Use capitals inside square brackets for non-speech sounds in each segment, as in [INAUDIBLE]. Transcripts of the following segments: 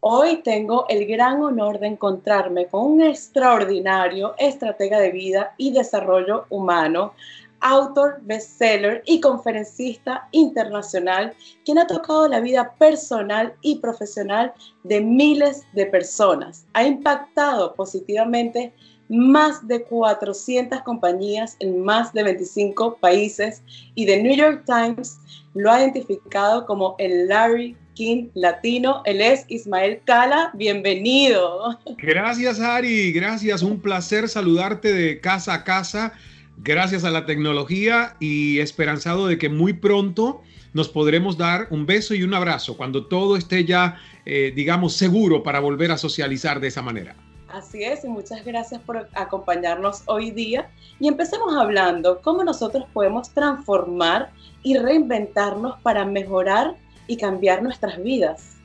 Hoy tengo el gran honor de encontrarme con un extraordinario estratega de vida y desarrollo humano, autor, bestseller y conferencista internacional, quien ha tocado la vida personal y profesional de miles de personas. Ha impactado positivamente más de 400 compañías en más de 25 países y The New York Times lo ha identificado como el Larry King latino. Él es Ismael Cala. Bienvenido. Gracias, Ari. Gracias. Un placer saludarte de casa a casa. Gracias a la tecnología y esperanzado de que muy pronto nos podremos dar un beso y un abrazo cuando todo esté ya, eh, digamos, seguro para volver a socializar de esa manera. Así es, y muchas gracias por acompañarnos hoy día. Y empecemos hablando cómo nosotros podemos transformar y reinventarnos para mejorar y cambiar nuestras vidas.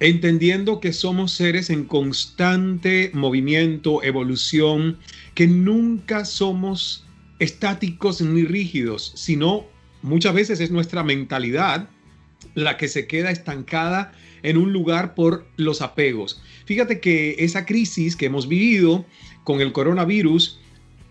Entendiendo que somos seres en constante movimiento, evolución, que nunca somos estáticos ni rígidos, sino muchas veces es nuestra mentalidad la que se queda estancada en un lugar por los apegos. Fíjate que esa crisis que hemos vivido con el coronavirus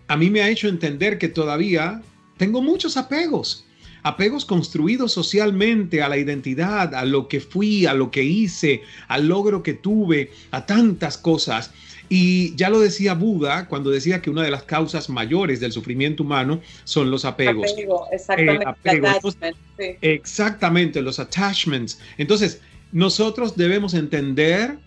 a mí me ha hecho entender que todavía tengo muchos apegos apegos construidos socialmente a la identidad, a lo que fui, a lo que hice, al logro que tuve, a tantas cosas. Y ya lo decía Buda cuando decía que una de las causas mayores del sufrimiento humano son los apegos. exactamente. Eh, exactamente, los attachments. Entonces, nosotros debemos entender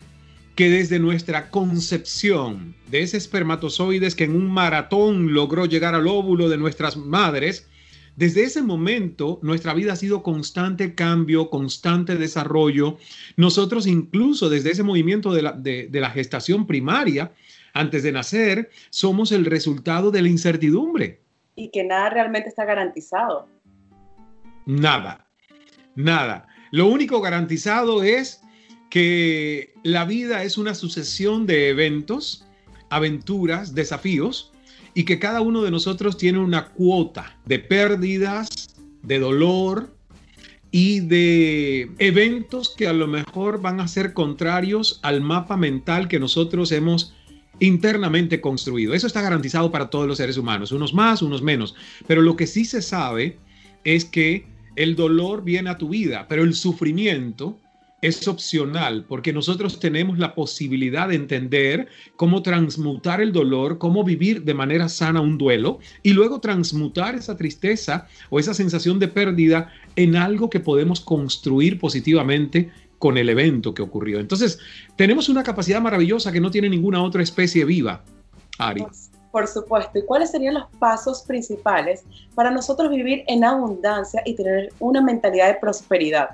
que desde nuestra concepción de ese espermatozoides que en un maratón logró llegar al óvulo de nuestras madres, desde ese momento, nuestra vida ha sido constante cambio, constante desarrollo. Nosotros incluso desde ese movimiento de la, gestación primaria, antes de nacer, somos el resultado de la incertidumbre. Y que nada realmente está garantizado. Nada, nada. Lo único garantizado es que la vida es una sucesión de eventos, aventuras, desafíos, y que cada uno de nosotros tiene una cuota de pérdidas, de dolor y de eventos que a lo mejor van a ser contrarios al mapa mental que nosotros hemos internamente construido. Eso está garantizado para todos los seres humanos, unos más, unos menos. Pero lo que sí se sabe es que el dolor viene a tu vida, pero el sufrimiento es opcional porque nosotros tenemos la posibilidad de entender cómo transmutar el dolor, cómo vivir de manera sana un duelo y luego transmutar esa tristeza o esa sensación de pérdida en algo que podemos construir positivamente con el evento que ocurrió. Entonces, tenemos una capacidad maravillosa que no tiene ninguna otra especie viva. Ari. Por supuesto. ¿Y cuáles serían los pasos principales para nosotros vivir en abundancia y tener una mentalidad de prosperidad?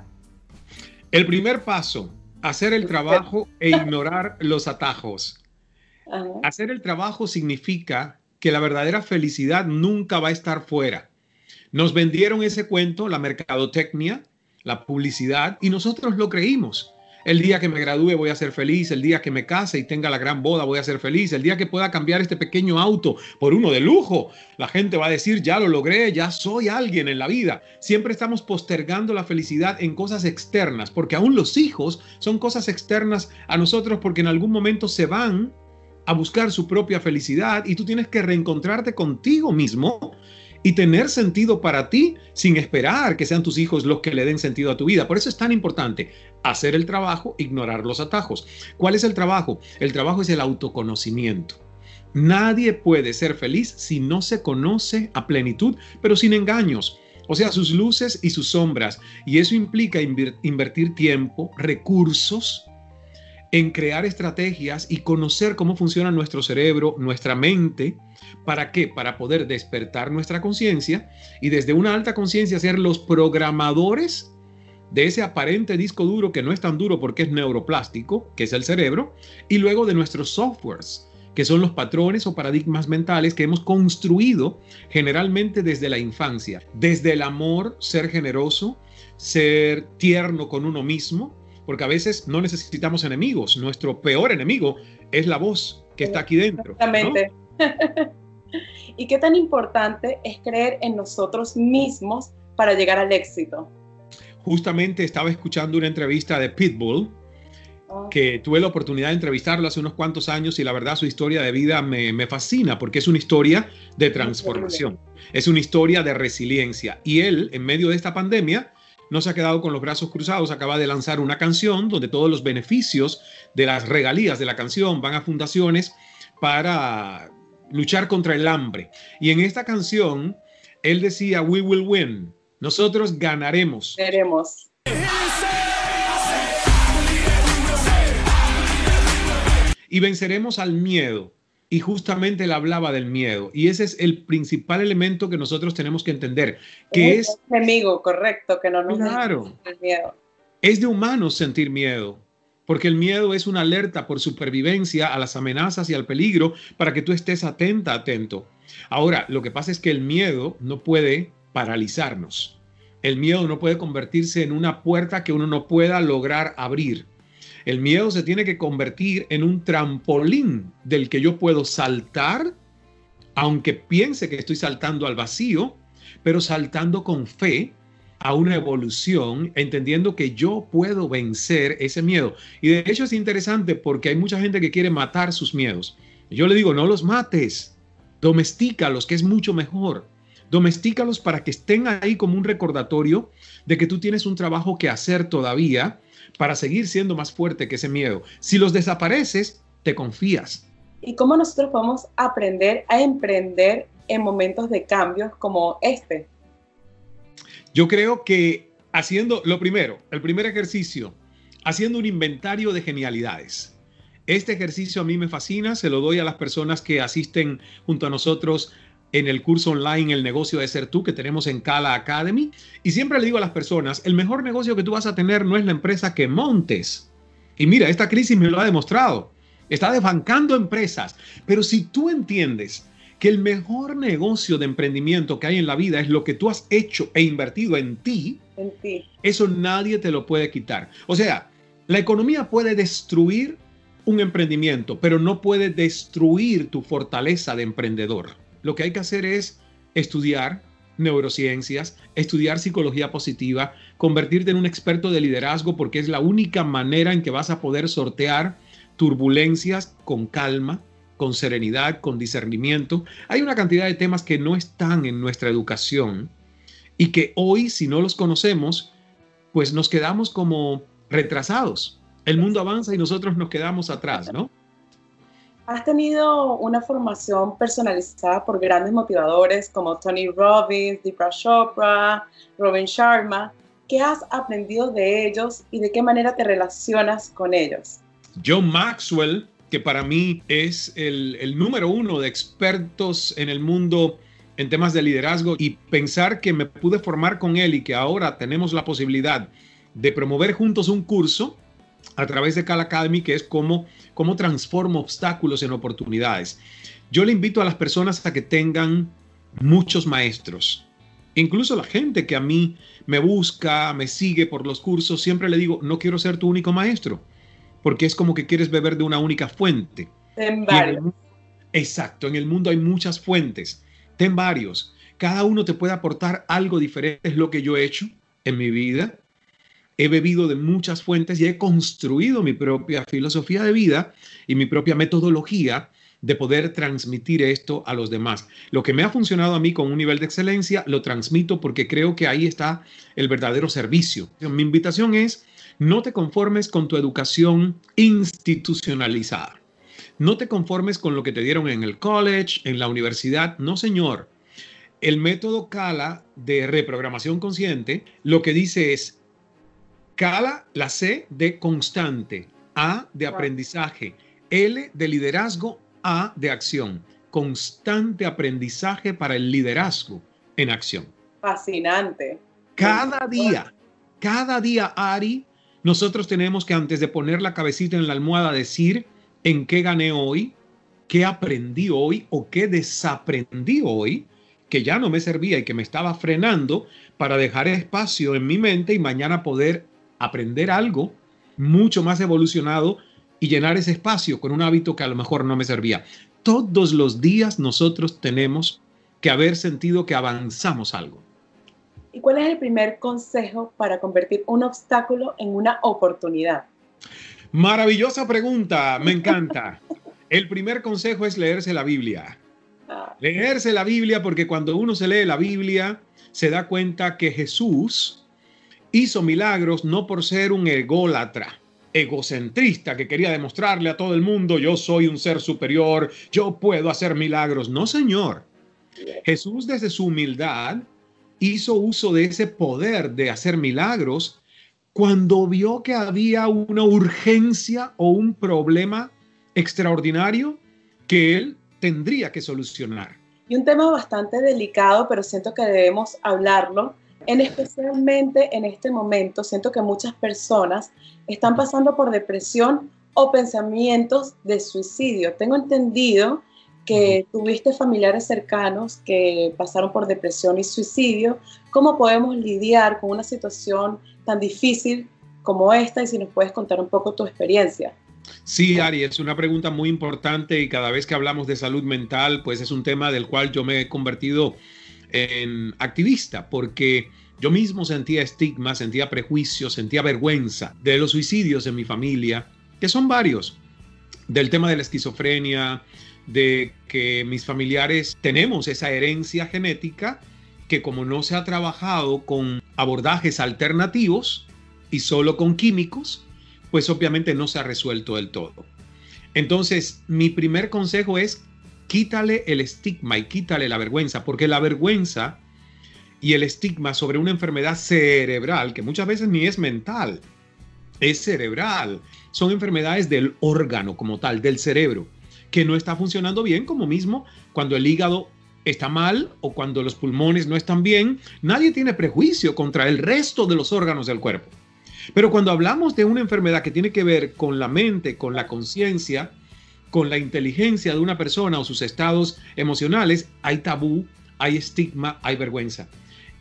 El primer paso, hacer el trabajo e ignorar los atajos. Hacer el trabajo significa que la verdadera felicidad nunca va a estar fuera. Nos vendieron ese cuento, la mercadotecnia, la publicidad, y nosotros lo creímos. El día que me gradúe voy a ser feliz, el día que me case y tenga la gran boda voy a ser feliz, el día que pueda cambiar este pequeño auto por uno de lujo, la gente va a decir, ya lo logré, ya soy alguien en la vida. Siempre estamos postergando la felicidad en cosas externas, porque aún los hijos son cosas externas a nosotros porque en algún momento se van a buscar su propia felicidad y tú tienes que reencontrarte contigo mismo y tener sentido para ti sin esperar que sean tus hijos los que le den sentido a tu vida. Por eso es tan importante hacer el trabajo, ignorar los atajos. ¿Cuál es el trabajo? El trabajo es el autoconocimiento. Nadie puede ser feliz si no se conoce a plenitud, pero sin engaños. O sea, sus luces y sus sombras. Y eso implica invertir tiempo, recursos, en crear estrategias y conocer cómo funciona nuestro cerebro, nuestra mente. ¿Para qué? Para poder despertar nuestra conciencia y desde una alta conciencia ser los programadores de ese aparente disco duro que no es tan duro porque es neuroplástico, que es el cerebro, y luego de nuestros softwares, que son los patrones o paradigmas mentales que hemos construido generalmente desde la infancia, desde el amor, ser generoso, ser tierno con uno mismo, porque a veces no necesitamos enemigos. Nuestro peor enemigo es la voz que está aquí dentro. Exactamente. [LAUGHS] ¿Y qué tan importante es creer en nosotros mismos para llegar al éxito? Justamente estaba escuchando una entrevista de Pitbull ah. que tuve la oportunidad de entrevistarlo hace unos cuantos años y la verdad su historia de vida me, me fascina porque es una historia de transformación, es una historia de resiliencia. Y él, en medio de esta pandemia, no se ha quedado con los brazos cruzados, acaba de lanzar una canción donde todos los beneficios de las regalías de la canción van a fundaciones para luchar contra el hambre. Y en esta canción, él decía, we will win, nosotros ganaremos. Ganaremos. Y venceremos al miedo. Y justamente él hablaba del miedo. Y ese es el principal elemento que nosotros tenemos que entender, que es... enemigo, correcto, que no nos claro, el miedo. Es de humanos sentir miedo, porque el miedo es una alerta por supervivencia a las amenazas y al peligro para que tú estés atenta, atento. Ahora, lo que pasa es que el miedo no puede paralizarnos. El miedo no puede convertirse en una puerta que uno no pueda lograr abrir. El miedo se tiene que convertir en un trampolín del que yo puedo saltar, aunque piense que estoy saltando al vacío, pero saltando con fe a una evolución, entendiendo que yo puedo vencer ese miedo. Y de hecho es interesante porque hay mucha gente que quiere matar sus miedos. Yo le digo, no los mates, domestícalos, que es mucho mejor. Domestícalos para que estén ahí como un recordatorio de que tú tienes un trabajo que hacer todavía para seguir siendo más fuerte que ese miedo. Si los desapareces, te confías. ¿Y cómo nosotros podemos aprender a emprender en momentos de cambios como este? Yo creo que haciendo lo primero, el primer ejercicio, haciendo un inventario de genialidades. Este ejercicio a mí me fascina, se lo doy a las personas que asisten junto a nosotros en el curso online El negocio de ser tú que tenemos en Cala Academy. Y siempre le digo a las personas, el mejor negocio que tú vas a tener no es la empresa que montes. Y mira, esta crisis me lo ha demostrado. Está desbancando empresas. Pero si tú entiendes que el mejor negocio de emprendimiento que hay en la vida es lo que tú has hecho e invertido en ti, en ti. eso nadie te lo puede quitar. O sea, la economía puede destruir un emprendimiento, pero no puede destruir tu fortaleza de emprendedor lo que hay que hacer es estudiar neurociencias, estudiar psicología positiva, convertirte en un experto de liderazgo porque es la única manera en que vas a poder sortear turbulencias con calma, con serenidad, con discernimiento. Hay una cantidad de temas que no están en nuestra educación y que hoy, si no los conocemos, pues nos quedamos como retrasados. El mundo avanza y nosotros nos quedamos atrás, ¿no? Has tenido una formación personalizada por grandes motivadores como Tony Robbins, Deepak Chopra, Robin Sharma. ¿Qué has aprendido de ellos y de qué manera te relacionas con ellos? John Maxwell, que para mí es el, el número uno de expertos en el mundo en temas de liderazgo y pensar que me pude formar con él y que ahora tenemos la posibilidad de promover juntos un curso a través de Cal Academy, que es cómo, cómo transformo obstáculos en oportunidades. Yo le invito a las personas a que tengan muchos maestros. Incluso la gente que a mí me busca, me sigue por los cursos, siempre le digo, no quiero ser tu único maestro, porque es como que quieres beber de una única fuente. Ten varios. exacto, en el mundo hay muchas fuentes. Ten varios. Cada uno te puede aportar algo diferente, es lo que yo he hecho en mi vida he bebido de muchas fuentes y he construido mi propia filosofía de vida y mi propia metodología de poder transmitir esto a los demás. Lo que me ha funcionado a mí con un nivel de excelencia, lo transmito porque creo que ahí está el verdadero servicio. Mi invitación es, no te conformes con tu educación institucionalizada. No te conformes con lo que te dieron en el college, en la universidad. No, señor. El método Cala de reprogramación consciente lo que dice es, Cala la C de constante, A de aprendizaje, L de liderazgo, A de acción. Constante aprendizaje para el liderazgo en acción. Fascinante. Cada día, cada día, Ari, nosotros tenemos que antes de poner la cabecita en la almohada decir en qué gané hoy, qué aprendí hoy o qué desaprendí hoy que ya no me servía y que me estaba frenando para dejar espacio en mi mente y mañana poder aprender algo mucho más evolucionado y llenar ese espacio con un hábito que a lo mejor no me servía. Todos los días nosotros tenemos que haber sentido que avanzamos algo. ¿Y cuál es el primer consejo para convertir un obstáculo en una oportunidad? Maravillosa pregunta, me [LAUGHS] encanta. El primer consejo es leerse la Biblia. Ah. Leerse la Biblia porque cuando uno se lee la Biblia se da cuenta que Jesús hizo milagros no por ser un ególatra, egocentrista que quería demostrarle a todo el mundo yo soy un ser superior, yo puedo hacer milagros. No, Señor. Jesús desde su humildad hizo uso de ese poder de hacer milagros cuando vio que había una urgencia o un problema extraordinario que él tendría que solucionar. Y un tema bastante delicado, pero siento que debemos hablarlo, en especialmente en este momento, siento que muchas personas están pasando por depresión o pensamientos de suicidio. Tengo entendido que tuviste familiares cercanos que pasaron por depresión y suicidio. ¿Cómo podemos lidiar con una situación tan difícil como esta y si nos puedes contar un poco tu experiencia. Sí, Ari, es una pregunta muy importante y cada vez que hablamos de salud mental, pues es un tema del cual yo me he convertido en activista, porque yo mismo sentía estigma, sentía prejuicio, sentía vergüenza de los suicidios en mi familia, que son varios, del tema de la esquizofrenia, de que mis familiares tenemos esa herencia genética que como no se ha trabajado con abordajes alternativos y solo con químicos, pues obviamente no se ha resuelto del todo. Entonces, mi primer consejo es quítale el estigma y quítale la vergüenza, porque la vergüenza y el estigma sobre una enfermedad cerebral, que muchas veces ni es mental, es cerebral, son enfermedades del órgano como tal, del cerebro, que no está funcionando bien, como mismo cuando el hígado está mal o cuando los pulmones no están bien, nadie tiene prejuicio contra el resto de los órganos del cuerpo. Pero cuando hablamos de una enfermedad que tiene que ver con la mente, con la conciencia, con la inteligencia de una persona o sus estados emocionales, hay tabú, hay estigma, hay vergüenza.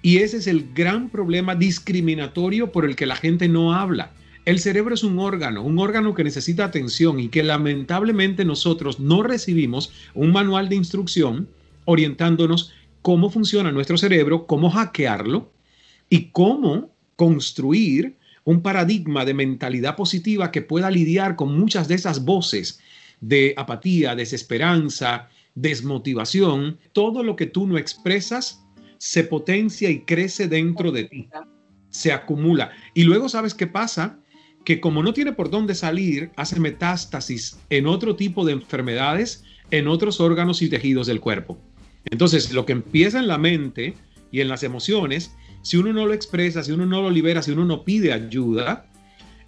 Y ese es el gran problema discriminatorio por el que la gente no habla. El cerebro es un órgano, un órgano que necesita atención y que lamentablemente nosotros no recibimos un manual de instrucción orientándonos cómo funciona nuestro cerebro, cómo hackearlo y cómo construir un paradigma de mentalidad positiva que pueda lidiar con muchas de esas voces de apatía, desesperanza, desmotivación. Todo lo que tú no expresas se potencia y crece dentro de ti, se acumula. Y luego sabes qué pasa, que como no tiene por dónde salir, hace metástasis en otro tipo de enfermedades, en otros órganos y tejidos del cuerpo. Entonces, lo que empieza en la mente y en las emociones, si uno no lo expresa, si uno no lo libera, si uno no pide ayuda,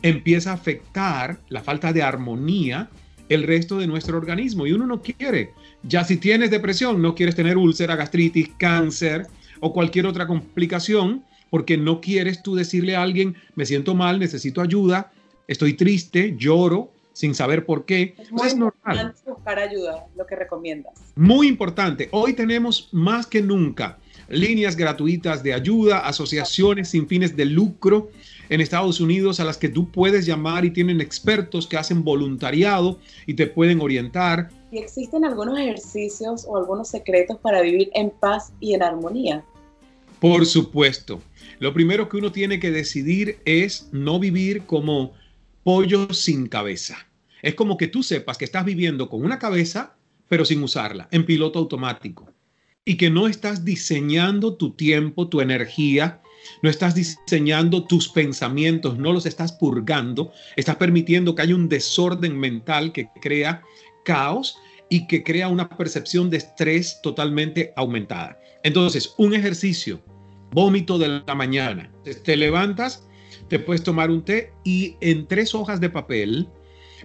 empieza a afectar la falta de armonía el resto de nuestro organismo y uno no quiere. Ya si tienes depresión, no quieres tener úlcera, gastritis, cáncer o cualquier otra complicación porque no quieres tú decirle a alguien, me siento mal, necesito ayuda, estoy triste, lloro, sin saber por qué. Es muy normal. buscar ayuda, lo que recomiendas. Muy importante. Hoy tenemos más que nunca líneas gratuitas de ayuda, asociaciones sin fines de lucro en Estados Unidos a las que tú puedes llamar y tienen expertos que hacen voluntariado y te pueden orientar. ¿Y existen algunos ejercicios o algunos secretos para vivir en paz y en armonía? Por supuesto. Lo primero que uno tiene que decidir es no vivir como pollo sin cabeza. Es como que tú sepas que estás viviendo con una cabeza, pero sin usarla, en piloto automático. Y que no estás diseñando tu tiempo, tu energía, no estás diseñando tus pensamientos, no los estás purgando, estás permitiendo que haya un desorden mental que crea caos y que crea una percepción de estrés totalmente aumentada. Entonces, un ejercicio, vómito de la mañana, te levantas te puedes tomar un té y en tres hojas de papel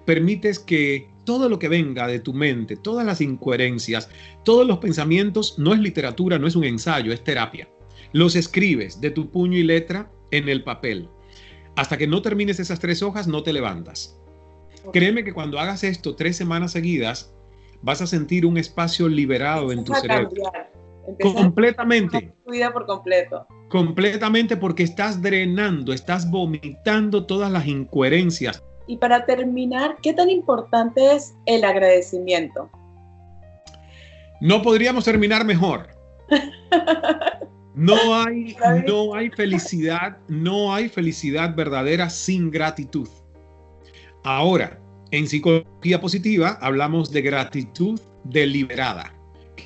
permites que todo lo que venga de tu mente, todas las incoherencias, todos los pensamientos, no es literatura, no es un ensayo, es terapia. Los escribes de tu puño y letra en el papel. Hasta que no termines esas tres hojas, no te levantas. Créeme que cuando hagas esto tres semanas seguidas, vas a sentir un espacio liberado en tu cerebro. completamente. Tu vida por completo. Completamente porque estás drenando, estás vomitando todas las incoherencias. Y para terminar, ¿qué tan importante es el agradecimiento? No podríamos terminar mejor. [LAUGHS] No [LAUGHS] hay, no hay felicidad, no hay felicidad verdadera sin gratitud. Ahora, en psicología positiva hablamos de gratitud deliberada.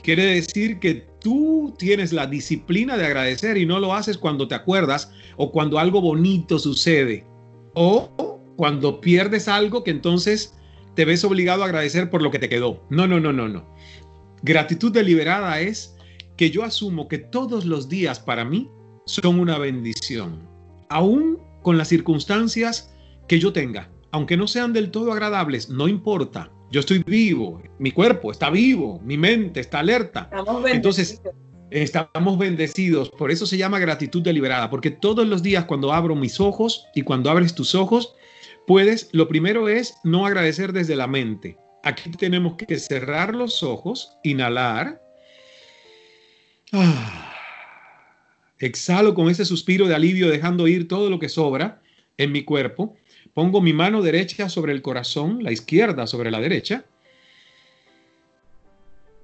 Quiere decir que tú tienes la disciplina de agradecer y no lo haces cuando te acuerdas o cuando algo bonito sucede o cuando pierdes algo que entonces te ves obligado a agradecer por lo que te quedó. No, no, no, no, no. Gratitud deliberada es que yo asumo que todos los días para mí son una bendición, aún con las circunstancias que yo tenga, aunque no sean del todo agradables, no importa. Yo estoy vivo, mi cuerpo está vivo, mi mente está alerta. Entonces, estamos bendecidos. Por eso se llama gratitud deliberada, porque todos los días cuando abro mis ojos y cuando abres tus ojos, puedes, lo primero es no agradecer desde la mente. Aquí tenemos que cerrar los ojos, inhalar. Ah, exhalo con ese suspiro de alivio dejando ir todo lo que sobra en mi cuerpo. Pongo mi mano derecha sobre el corazón, la izquierda sobre la derecha.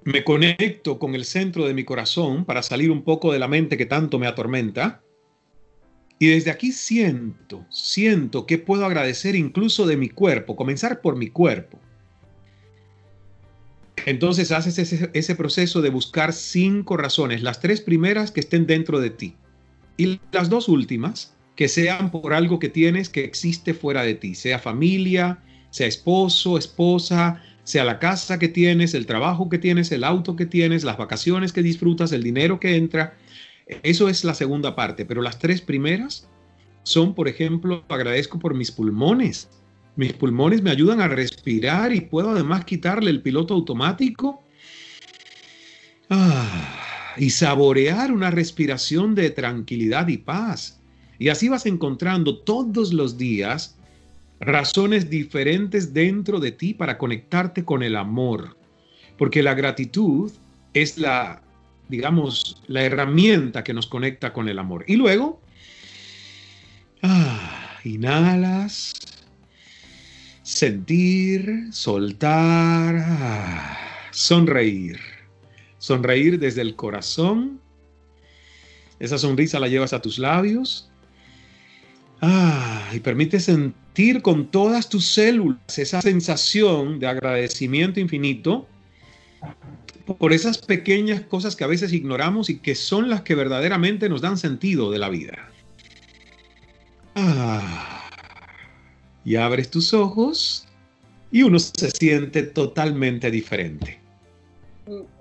Me conecto con el centro de mi corazón para salir un poco de la mente que tanto me atormenta. Y desde aquí siento, siento que puedo agradecer incluso de mi cuerpo, comenzar por mi cuerpo. Entonces haces ese, proceso de buscar cinco razones, las tres primeras que estén dentro de ti y las dos últimas que sean por algo que tienes que existe fuera de ti, sea familia, sea esposo, esposa, sea la casa que tienes, el trabajo que tienes, el auto que tienes, las vacaciones que disfrutas, el dinero que entra. Eso es la segunda parte, pero las tres primeras son, por ejemplo, agradezco por mis pulmones. Mis pulmones me ayudan a respirar y puedo además quitarle el piloto automático. Ah, y saborear una respiración de tranquilidad y paz. Y así vas encontrando todos los días razones diferentes dentro de ti para conectarte con el amor. Porque la gratitud es la, digamos, la herramienta que nos conecta con el amor. Y luego, ah, inhalas, sentir, soltar, ah, sonreír. Sonreír desde el corazón. Esa sonrisa la llevas a tus labios Ah, y permite sentir con todas tus células esa sensación de agradecimiento infinito por esas pequeñas cosas que a veces ignoramos y que son las que verdaderamente nos dan sentido de la vida. Ah, y abres tus ojos y uno se siente totalmente diferente.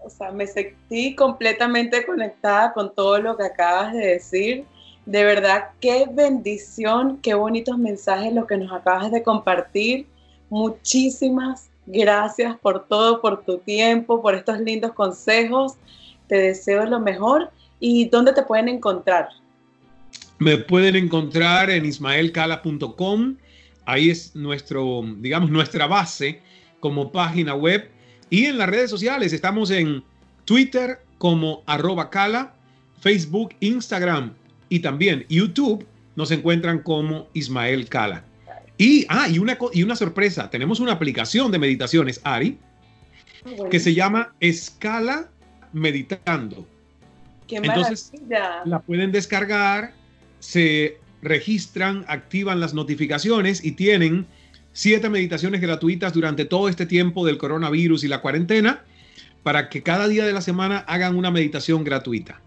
O sea, me sentí completamente conectada con todo lo que acabas de decir de verdad, qué bendición, qué bonitos mensajes lo que nos acabas de compartir. Muchísimas gracias por todo, por tu tiempo, por estos lindos consejos. Te deseo lo mejor. ¿Y dónde te pueden encontrar? Me pueden encontrar en ismaelcala.com. Ahí es nuestro, digamos, nuestra base como página web. Y en las redes sociales estamos en Twitter como arroba cala, Facebook, Instagram y también YouTube nos encuentran como Ismael Cala. Y, ah, y una, y una sorpresa, tenemos una aplicación de meditaciones, Ari, que se llama Escala Meditando. Qué Entonces, la pueden descargar, se registran, activan las notificaciones y tienen siete meditaciones gratuitas durante todo este tiempo del coronavirus y la cuarentena para que cada día de la semana hagan una meditación gratuita.